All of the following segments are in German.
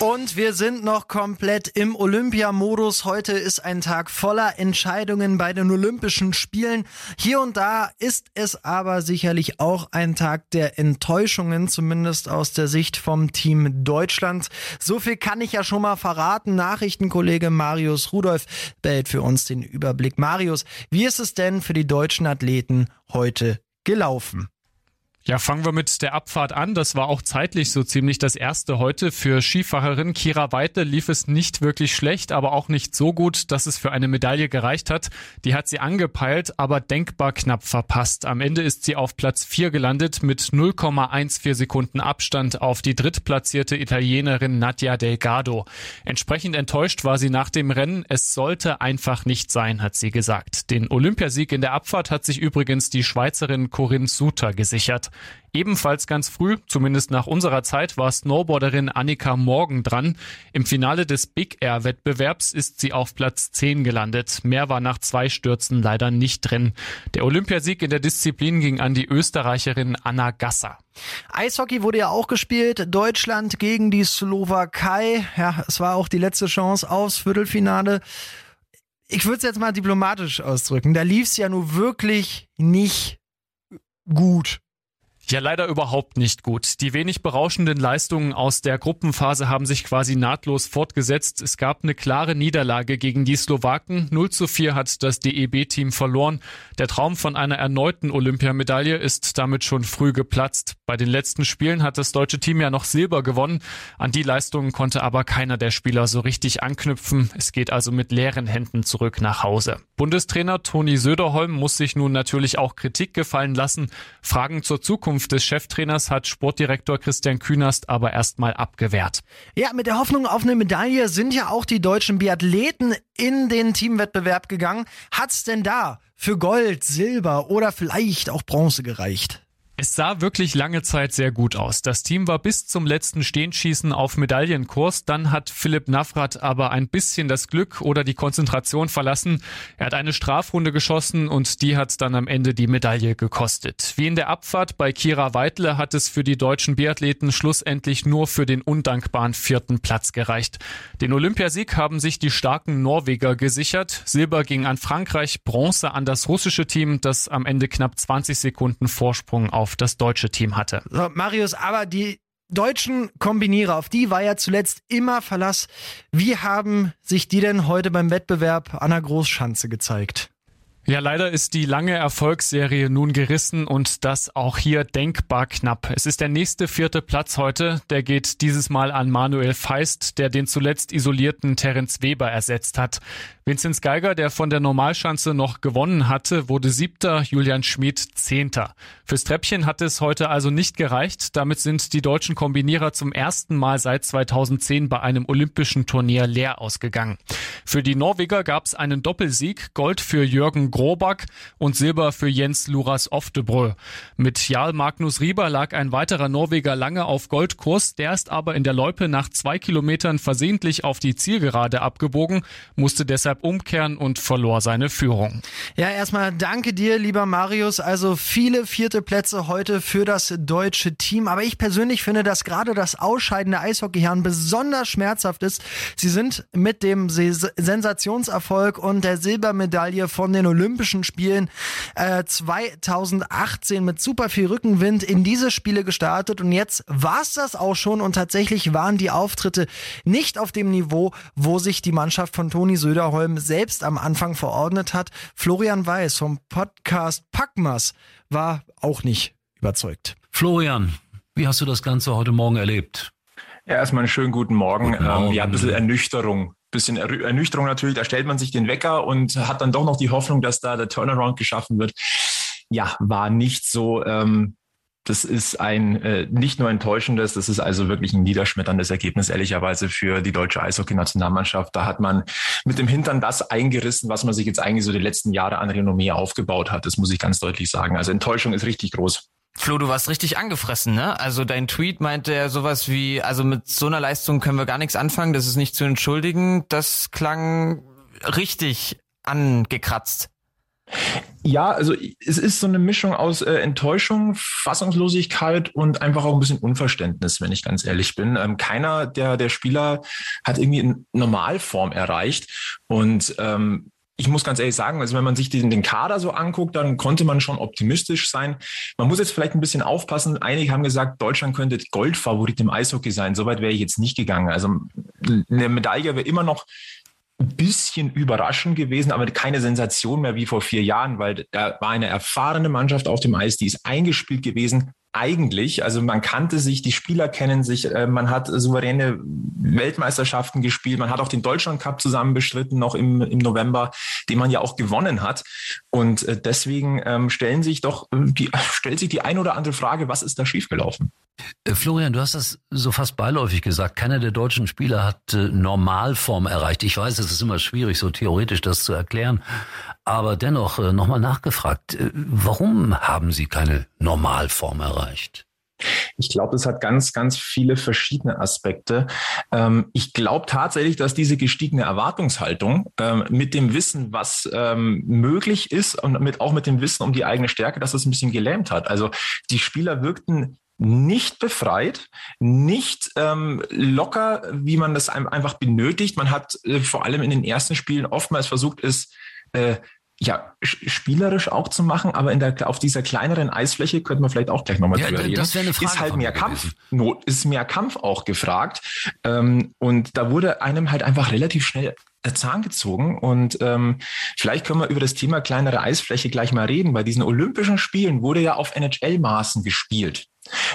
Und wir sind noch komplett im Olympiamodus. Heute ist ein Tag voller Entscheidungen bei den Olympischen Spielen. Hier und da ist es aber sicherlich auch ein Tag der Enttäuschungen, zumindest aus der Sicht vom Team Deutschland. So viel kann ich ja schon mal verraten. Nachrichtenkollege Marius Rudolph behält für uns den Überblick. Marius, wie ist es denn für die deutschen Athleten heute gelaufen? Ja, fangen wir mit der Abfahrt an. Das war auch zeitlich so ziemlich das erste heute. Für Skifahrerin Kira Weite lief es nicht wirklich schlecht, aber auch nicht so gut, dass es für eine Medaille gereicht hat. Die hat sie angepeilt, aber denkbar knapp verpasst. Am Ende ist sie auf Platz 4 gelandet mit 0,14 Sekunden Abstand auf die drittplatzierte Italienerin Nadia Delgado. Entsprechend enttäuscht war sie nach dem Rennen. Es sollte einfach nicht sein, hat sie gesagt. Den Olympiasieg in der Abfahrt hat sich übrigens die Schweizerin Corinne Suter gesichert. Ebenfalls ganz früh, zumindest nach unserer Zeit, war Snowboarderin Annika Morgan dran. Im Finale des Big Air Wettbewerbs ist sie auf Platz 10 gelandet. Mehr war nach zwei Stürzen leider nicht drin. Der Olympiasieg in der Disziplin ging an die Österreicherin Anna Gasser. Eishockey wurde ja auch gespielt. Deutschland gegen die Slowakei. Ja, es war auch die letzte Chance aufs Viertelfinale. Ich würde es jetzt mal diplomatisch ausdrücken. Da lief es ja nur wirklich nicht gut. Ja, leider überhaupt nicht gut. Die wenig berauschenden Leistungen aus der Gruppenphase haben sich quasi nahtlos fortgesetzt. Es gab eine klare Niederlage gegen die Slowaken. 0 zu 4 hat das DEB-Team verloren. Der Traum von einer erneuten Olympiamedaille ist damit schon früh geplatzt. Bei den letzten Spielen hat das deutsche Team ja noch Silber gewonnen. An die Leistungen konnte aber keiner der Spieler so richtig anknüpfen. Es geht also mit leeren Händen zurück nach Hause. Bundestrainer Toni Söderholm muss sich nun natürlich auch Kritik gefallen lassen. Fragen zur Zukunft Zukunft des Cheftrainers hat Sportdirektor Christian Künast aber erstmal abgewehrt. Ja, mit der Hoffnung auf eine Medaille sind ja auch die deutschen Biathleten in den Teamwettbewerb gegangen. Hat's denn da für Gold, Silber oder vielleicht auch Bronze gereicht? Es sah wirklich lange Zeit sehr gut aus. Das Team war bis zum letzten Stehenschießen auf Medaillenkurs. Dann hat Philipp Navrat aber ein bisschen das Glück oder die Konzentration verlassen. Er hat eine Strafrunde geschossen und die hat dann am Ende die Medaille gekostet. Wie in der Abfahrt bei Kira Weidle hat es für die deutschen Biathleten schlussendlich nur für den undankbaren vierten Platz gereicht. Den Olympiasieg haben sich die starken Norweger gesichert. Silber ging an Frankreich, Bronze an das russische Team, das am Ende knapp 20 Sekunden Vorsprung auf auf das deutsche Team hatte. So, Marius, aber die deutschen Kombinierer, auf die war ja zuletzt immer Verlass. Wie haben sich die denn heute beim Wettbewerb an der Großschanze gezeigt? Ja, leider ist die lange Erfolgsserie nun gerissen und das auch hier denkbar knapp. Es ist der nächste vierte Platz heute. Der geht dieses Mal an Manuel Feist, der den zuletzt isolierten Terence Weber ersetzt hat. Vinzenz Geiger, der von der Normalschanze noch gewonnen hatte, wurde siebter, Julian Schmid zehnter. Fürs Treppchen hat es heute also nicht gereicht. Damit sind die deutschen Kombinierer zum ersten Mal seit 2010 bei einem olympischen Turnier leer ausgegangen. Für die Norweger gab es einen Doppelsieg, Gold für Jürgen Groback und Silber für Jens Luras Oftebrö. Mit Jarl Magnus Rieber lag ein weiterer Norweger lange auf Goldkurs, der ist aber in der Loipe nach zwei Kilometern versehentlich auf die Zielgerade abgebogen, musste deshalb deshalb umkehren und verlor seine Führung. Ja, erstmal danke dir, lieber Marius. Also viele vierte Plätze heute für das deutsche Team. Aber ich persönlich finde, dass gerade das Ausscheiden der Eishockeyherren besonders schmerzhaft ist. Sie sind mit dem Sensationserfolg und der Silbermedaille von den Olympischen Spielen äh, 2018 mit super viel Rückenwind in diese Spiele gestartet. Und jetzt war es das auch schon. Und tatsächlich waren die Auftritte nicht auf dem Niveau, wo sich die Mannschaft von Toni Söderholm Holm selbst am Anfang verordnet hat. Florian Weiß vom Podcast Packmas war auch nicht überzeugt. Florian, wie hast du das Ganze heute Morgen erlebt? Ja, erstmal einen schönen guten Morgen. Guten Morgen. Ähm, ja, ein bisschen Ernüchterung. Bisschen Ernüchterung natürlich. Da stellt man sich den Wecker und hat dann doch noch die Hoffnung, dass da der Turnaround geschaffen wird. Ja, war nicht so. Ähm, das ist ein äh, nicht nur enttäuschendes, das ist also wirklich ein niederschmetterndes Ergebnis, ehrlicherweise, für die deutsche Eishockey-Nationalmannschaft. Da hat man mit dem Hintern das eingerissen, was man sich jetzt eigentlich so die letzten Jahre an Renommee aufgebaut hat. Das muss ich ganz deutlich sagen. Also Enttäuschung ist richtig groß. Flo, du warst richtig angefressen, ne? Also dein Tweet meinte ja sowas wie, also mit so einer Leistung können wir gar nichts anfangen, das ist nicht zu entschuldigen. Das klang richtig angekratzt. Ja, also es ist so eine Mischung aus äh, Enttäuschung, Fassungslosigkeit und einfach auch ein bisschen Unverständnis, wenn ich ganz ehrlich bin. Ähm, keiner der, der Spieler hat irgendwie eine Normalform erreicht. Und ähm, ich muss ganz ehrlich sagen, also wenn man sich den, den Kader so anguckt, dann konnte man schon optimistisch sein. Man muss jetzt vielleicht ein bisschen aufpassen. Einige haben gesagt, Deutschland könnte Goldfavorit im Eishockey sein. Soweit wäre ich jetzt nicht gegangen. Also eine Medaille wäre immer noch ein bisschen überraschend gewesen, aber keine Sensation mehr wie vor vier Jahren, weil da war eine erfahrene Mannschaft auf dem Eis, die ist eingespielt gewesen. Eigentlich, also man kannte sich, die Spieler kennen sich, äh, man hat souveräne Weltmeisterschaften gespielt, man hat auch den Deutschland Cup zusammen bestritten, noch im, im November, den man ja auch gewonnen hat. Und äh, deswegen ähm, stellen sich doch die, stellt sich die ein oder andere Frage, was ist da schiefgelaufen? Äh, Florian, du hast das so fast beiläufig gesagt. Keiner der deutschen Spieler hat äh, Normalform erreicht. Ich weiß, es ist immer schwierig, so theoretisch das zu erklären. Aber dennoch äh, nochmal nachgefragt, warum haben sie keine Normalform erreicht? Ich glaube, das hat ganz, ganz viele verschiedene Aspekte. Ähm, ich glaube tatsächlich, dass diese gestiegene Erwartungshaltung ähm, mit dem Wissen, was ähm, möglich ist und mit, auch mit dem Wissen um die eigene Stärke, dass das ein bisschen gelähmt hat. Also die Spieler wirkten nicht befreit, nicht ähm, locker, wie man das einfach benötigt. Man hat äh, vor allem in den ersten Spielen oftmals versucht, es äh, ja, spielerisch auch zu machen, aber in der, auf dieser kleineren Eisfläche könnte man vielleicht auch gleich nochmal ja, drüber reden. Das eine Frage ist halt mehr Kampf, Not, ist mehr Kampf auch gefragt. Ähm, und da wurde einem halt einfach relativ schnell Zahn gezogen. Und ähm, vielleicht können wir über das Thema kleinere Eisfläche gleich mal reden. Bei diesen Olympischen Spielen wurde ja auf NHL-Maßen gespielt.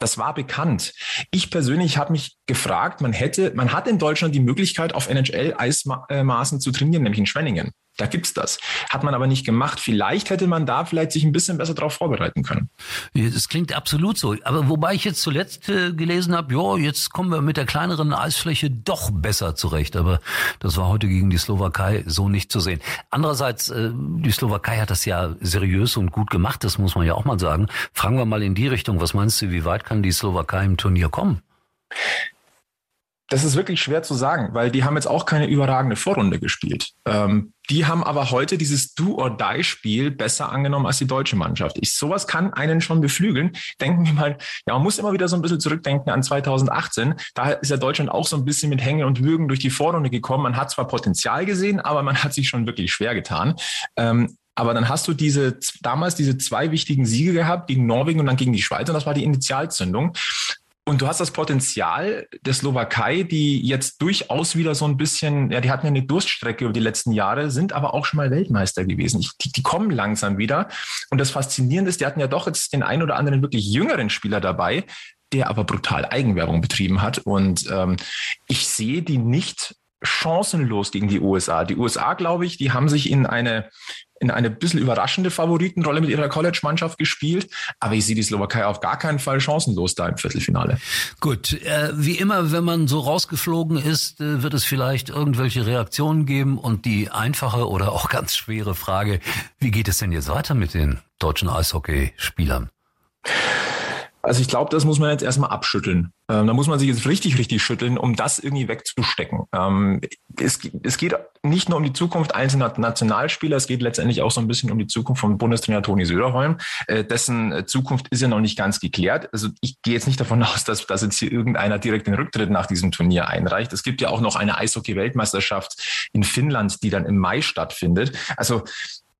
Das war bekannt. Ich persönlich habe mich gefragt, man hätte, man hat in Deutschland die Möglichkeit, auf NHL-Eismaßen zu trainieren, nämlich in Schwenningen. Da gibt's das. Hat man aber nicht gemacht. Vielleicht hätte man da vielleicht sich ein bisschen besser darauf vorbereiten können. Das klingt absolut so. Aber wobei ich jetzt zuletzt äh, gelesen habe, ja, jetzt kommen wir mit der kleineren Eisfläche doch besser zurecht. Aber das war heute gegen die Slowakei so nicht zu sehen. Andererseits, äh, die Slowakei hat das ja seriös und gut gemacht. Das muss man ja auch mal sagen. Fragen wir mal in die Richtung. Was meinst du, wie weit kann die Slowakei im Turnier kommen? Das ist wirklich schwer zu sagen, weil die haben jetzt auch keine überragende Vorrunde gespielt. Ähm, die haben aber heute dieses Do-or-Die-Spiel besser angenommen als die deutsche Mannschaft. Ich, sowas kann einen schon beflügeln. Denken wir mal, ja, man muss immer wieder so ein bisschen zurückdenken an 2018. Da ist ja Deutschland auch so ein bisschen mit Hängen und Würgen durch die Vorrunde gekommen. Man hat zwar Potenzial gesehen, aber man hat sich schon wirklich schwer getan. Ähm, aber dann hast du diese, damals diese zwei wichtigen Siege gehabt gegen Norwegen und dann gegen die Schweiz und das war die Initialzündung. Und du hast das Potenzial der Slowakei, die jetzt durchaus wieder so ein bisschen, ja, die hatten ja eine Durststrecke über die letzten Jahre, sind aber auch schon mal Weltmeister gewesen. Die, die kommen langsam wieder. Und das Faszinierende ist, die hatten ja doch jetzt den einen oder anderen wirklich jüngeren Spieler dabei, der aber brutal Eigenwerbung betrieben hat. Und ähm, ich sehe die nicht chancenlos gegen die USA. Die USA, glaube ich, die haben sich in eine in eine bisschen überraschende Favoritenrolle mit ihrer College-Mannschaft gespielt. Aber ich sehe die Slowakei auf gar keinen Fall chancenlos da im Viertelfinale. Gut, äh, wie immer, wenn man so rausgeflogen ist, äh, wird es vielleicht irgendwelche Reaktionen geben. Und die einfache oder auch ganz schwere Frage, wie geht es denn jetzt weiter mit den deutschen Eishockeyspielern? Also ich glaube, das muss man jetzt erstmal abschütteln. Ähm, da muss man sich jetzt richtig, richtig schütteln, um das irgendwie wegzustecken. Ähm, es, es geht nicht nur um die Zukunft einzelner Nationalspieler, es geht letztendlich auch so ein bisschen um die Zukunft von Bundestrainer Toni Söderholm. Äh, dessen Zukunft ist ja noch nicht ganz geklärt. Also ich gehe jetzt nicht davon aus, dass, dass jetzt hier irgendeiner direkt den Rücktritt nach diesem Turnier einreicht. Es gibt ja auch noch eine Eishockey-Weltmeisterschaft in Finnland, die dann im Mai stattfindet. Also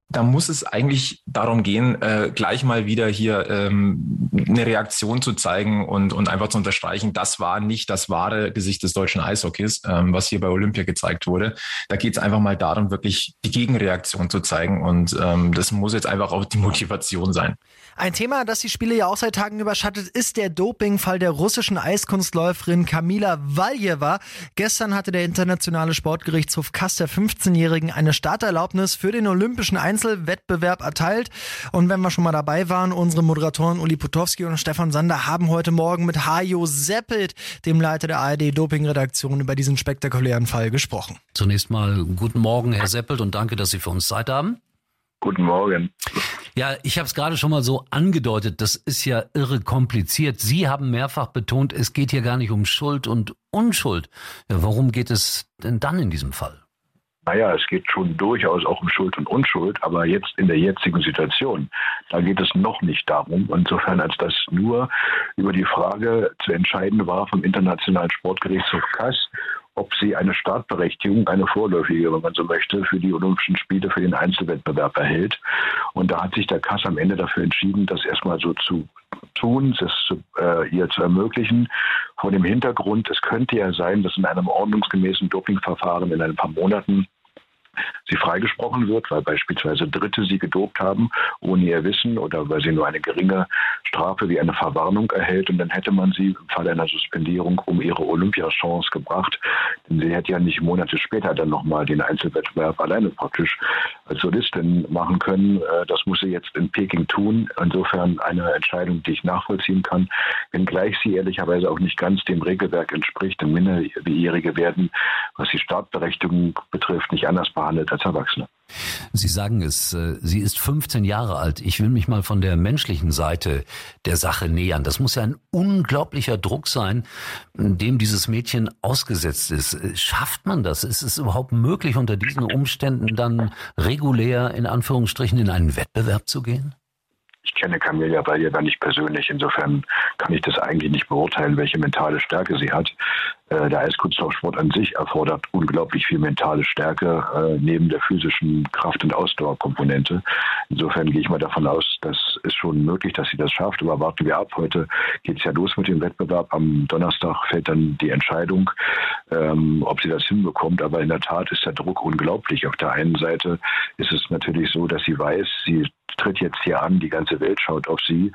da muss es eigentlich darum gehen, äh, gleich mal wieder hier ähm, eine Reaktion zu zeigen und, und einfach zu unterstreichen, das war nicht das wahre Gesicht des deutschen Eishockeys, ähm, was hier bei Olympia gezeigt wurde. Da geht es einfach mal darum, wirklich die Gegenreaktion zu zeigen und ähm, das muss jetzt einfach auch die Motivation sein. Ein Thema, das die Spiele ja auch seit Tagen überschattet, ist der Dopingfall der russischen Eiskunstläuferin Kamila Valjeva. Gestern hatte der internationale Sportgerichtshof Kass der 15-Jährigen eine Starterlaubnis für den Olympischen Einzelwettbewerb erteilt. Und wenn wir schon mal dabei waren, unsere Moderatoren Uli Potowski und Stefan Sander haben heute Morgen mit Hajo Seppelt, dem Leiter der ARD-Doping-Redaktion, über diesen spektakulären Fall gesprochen. Zunächst mal guten Morgen, Herr Seppelt, und danke, dass Sie für uns Zeit haben. Guten Morgen. Ja, ich habe es gerade schon mal so angedeutet, das ist ja irre kompliziert. Sie haben mehrfach betont, es geht hier gar nicht um Schuld und Unschuld. Ja, warum geht es denn dann in diesem Fall? Naja, es geht schon durchaus auch um Schuld und Unschuld, aber jetzt in der jetzigen Situation, da geht es noch nicht darum. Insofern, als das nur über die Frage zu entscheiden war vom Internationalen Sportgerichtshof Kass, ob sie eine Startberechtigung, eine vorläufige, wenn man so möchte, für die Olympischen Spiele für den Einzelwettbewerb erhält. Und da hat sich der Kass am Ende dafür entschieden, das erstmal so zu tun, das zu, äh, ihr zu ermöglichen. Vor dem Hintergrund, es könnte ja sein, dass in einem ordnungsgemäßen Dopingverfahren in ein paar Monaten sie freigesprochen wird, weil beispielsweise Dritte sie gedopt haben, ohne ihr Wissen oder weil sie nur eine geringe Strafe wie eine Verwarnung erhält. Und dann hätte man sie im Fall einer Suspendierung um ihre Olympiachance gebracht. Denn sie hätte ja nicht Monate später dann nochmal den Einzelwettbewerb alleine praktisch als Solistin machen können. Äh, das muss sie jetzt in Peking tun. Insofern eine Entscheidung, die ich nachvollziehen kann, wenngleich sie ehrlicherweise auch nicht ganz dem Regelwerk entspricht. Denn Minderjährige werden, was die Startberechtigung betrifft, nicht anders behandelt behandelt als. Sie sagen es, äh, sie ist 15 Jahre alt. Ich will mich mal von der menschlichen Seite der Sache nähern. Das muss ja ein unglaublicher Druck sein, dem dieses Mädchen ausgesetzt ist. Äh, schafft man das? Ist es überhaupt möglich, unter diesen Umständen dann regulär in Anführungsstrichen in einen Wettbewerb zu gehen? Ich kenne Camelia Baljewa nicht persönlich. Insofern kann ich das eigentlich nicht beurteilen, welche mentale Stärke sie hat. Äh, der Eiskunstlaufsport an sich erfordert unglaublich viel mentale Stärke äh, neben der physischen Kraft- und Ausdauerkomponente. Insofern gehe ich mal davon aus, dass es schon möglich, dass sie das schafft. Aber warten wir ab. Heute geht es ja los mit dem Wettbewerb. Am Donnerstag fällt dann die Entscheidung, ähm, ob sie das hinbekommt. Aber in der Tat ist der Druck unglaublich. Auf der einen Seite ist es natürlich so, dass sie weiß, sie tritt jetzt hier an, die ganze Welt schaut auf sie.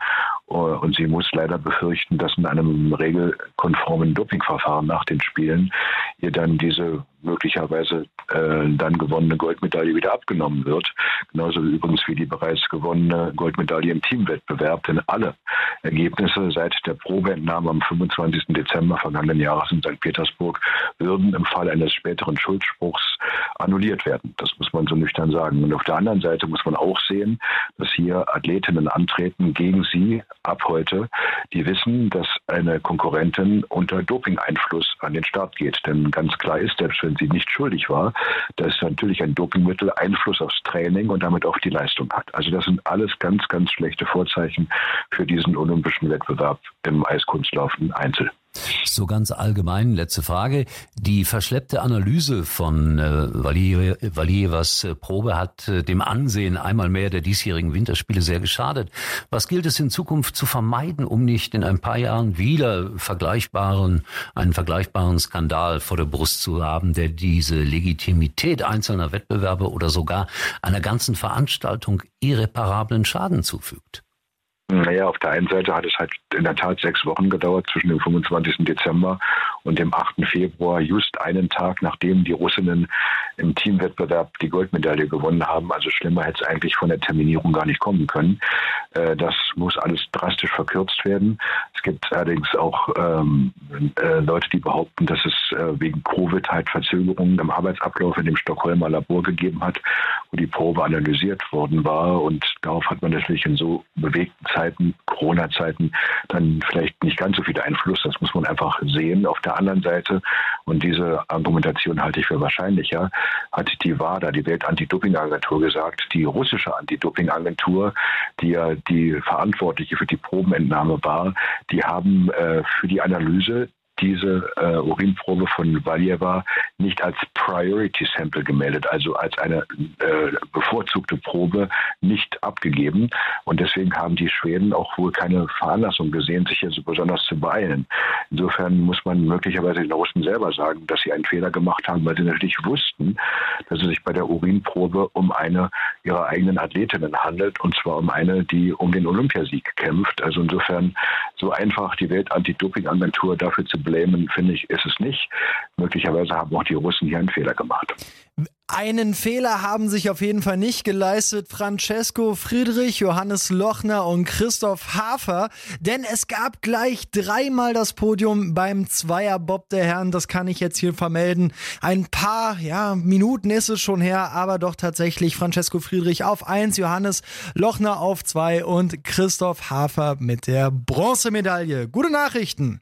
Äh, und sie muss leider befürchten, dass in einem regelkonformen Dopingverfahren nach den Spielen ihr dann diese möglicherweise äh, dann gewonnene Goldmedaille wieder abgenommen wird. Genauso übrigens wie die bereits gewonnene Goldmedaille im Teamwettbewerb. Denn alle Ergebnisse seit der Probeentnahme am 25. Dezember vergangenen Jahres in St. Petersburg würden im Fall eines späteren Schuldspruchs annulliert werden. Das muss man so nüchtern sagen. Und auf der anderen Seite muss man auch sehen, dass hier Athletinnen antreten gegen sie ab heute, die wissen, dass eine Konkurrentin unter Doping-Einfluss an den Start geht. Denn ganz klar ist, selbst wenn sie nicht schuldig war, dass natürlich ein Dopingmittel Einfluss aufs Training und damit auf die Leistung hat. Also das sind alles ganz, ganz schlechte Vorzeichen für diesen olympischen Wettbewerb im Eiskunstlaufen Einzel. So ganz allgemein, letzte Frage. Die verschleppte Analyse von äh, Valievas äh, Probe hat äh, dem Ansehen einmal mehr der diesjährigen Winterspiele sehr geschadet. Was gilt es in Zukunft zu vermeiden, um nicht in ein paar Jahren wieder vergleichbaren, einen vergleichbaren Skandal vor der Brust zu haben, der diese Legitimität einzelner Wettbewerbe oder sogar einer ganzen Veranstaltung irreparablen Schaden zufügt? Naja, auf der einen Seite hat es halt in der Tat sechs Wochen gedauert zwischen dem 25. Dezember und dem 8. Februar, just einen Tag nachdem die Russinnen im Teamwettbewerb die Goldmedaille gewonnen haben. Also schlimmer hätte es eigentlich von der Terminierung gar nicht kommen können. Äh, das muss alles drastisch verkürzt werden. Es gibt allerdings auch ähm, äh, Leute, die behaupten, dass es äh, wegen Covid halt Verzögerungen im Arbeitsablauf in dem Stockholmer Labor gegeben hat, wo die Probe analysiert worden war. Und darauf hat man natürlich in so bewegten Zeiten, Corona-Zeiten, dann vielleicht nicht ganz so viel Einfluss. Das muss man einfach sehen. Auf der anderen Seite, und diese Argumentation halte ich für wahrscheinlicher, hat die WADA, die Welt-Anti-Doping-Agentur, gesagt, die russische Anti-Doping-Agentur, die ja die Verantwortliche für die Probenentnahme war, die haben äh, für die Analyse diese äh, Urinprobe von Valjeva nicht als Priority Sample gemeldet, also als eine äh, bevorzugte Probe nicht abgegeben. Und deswegen haben die Schweden auch wohl keine Veranlassung gesehen, sich so besonders zu beeilen. Insofern muss man möglicherweise den Russen selber sagen, dass sie einen Fehler gemacht haben, weil sie natürlich wussten, dass es sich bei der Urinprobe um eine ihrer eigenen Athletinnen handelt, und zwar um eine, die um den Olympiasieg kämpft. Also insofern so einfach die Welt-Anti-Doping-Agentur dafür zu blämen, finde ich, ist es nicht. Möglicherweise haben auch die Russen hier einen Fehler gemacht. Einen Fehler haben sich auf jeden Fall nicht geleistet Francesco Friedrich, Johannes Lochner und Christoph Hafer, denn es gab gleich dreimal das Podium beim Zweierbob der Herren, das kann ich jetzt hier vermelden. Ein paar, ja, Minuten ist es schon her, aber doch tatsächlich Francesco Friedrich auf eins, Johannes Lochner auf zwei und Christoph Hafer mit der Bronzemedaille. Gute Nachrichten!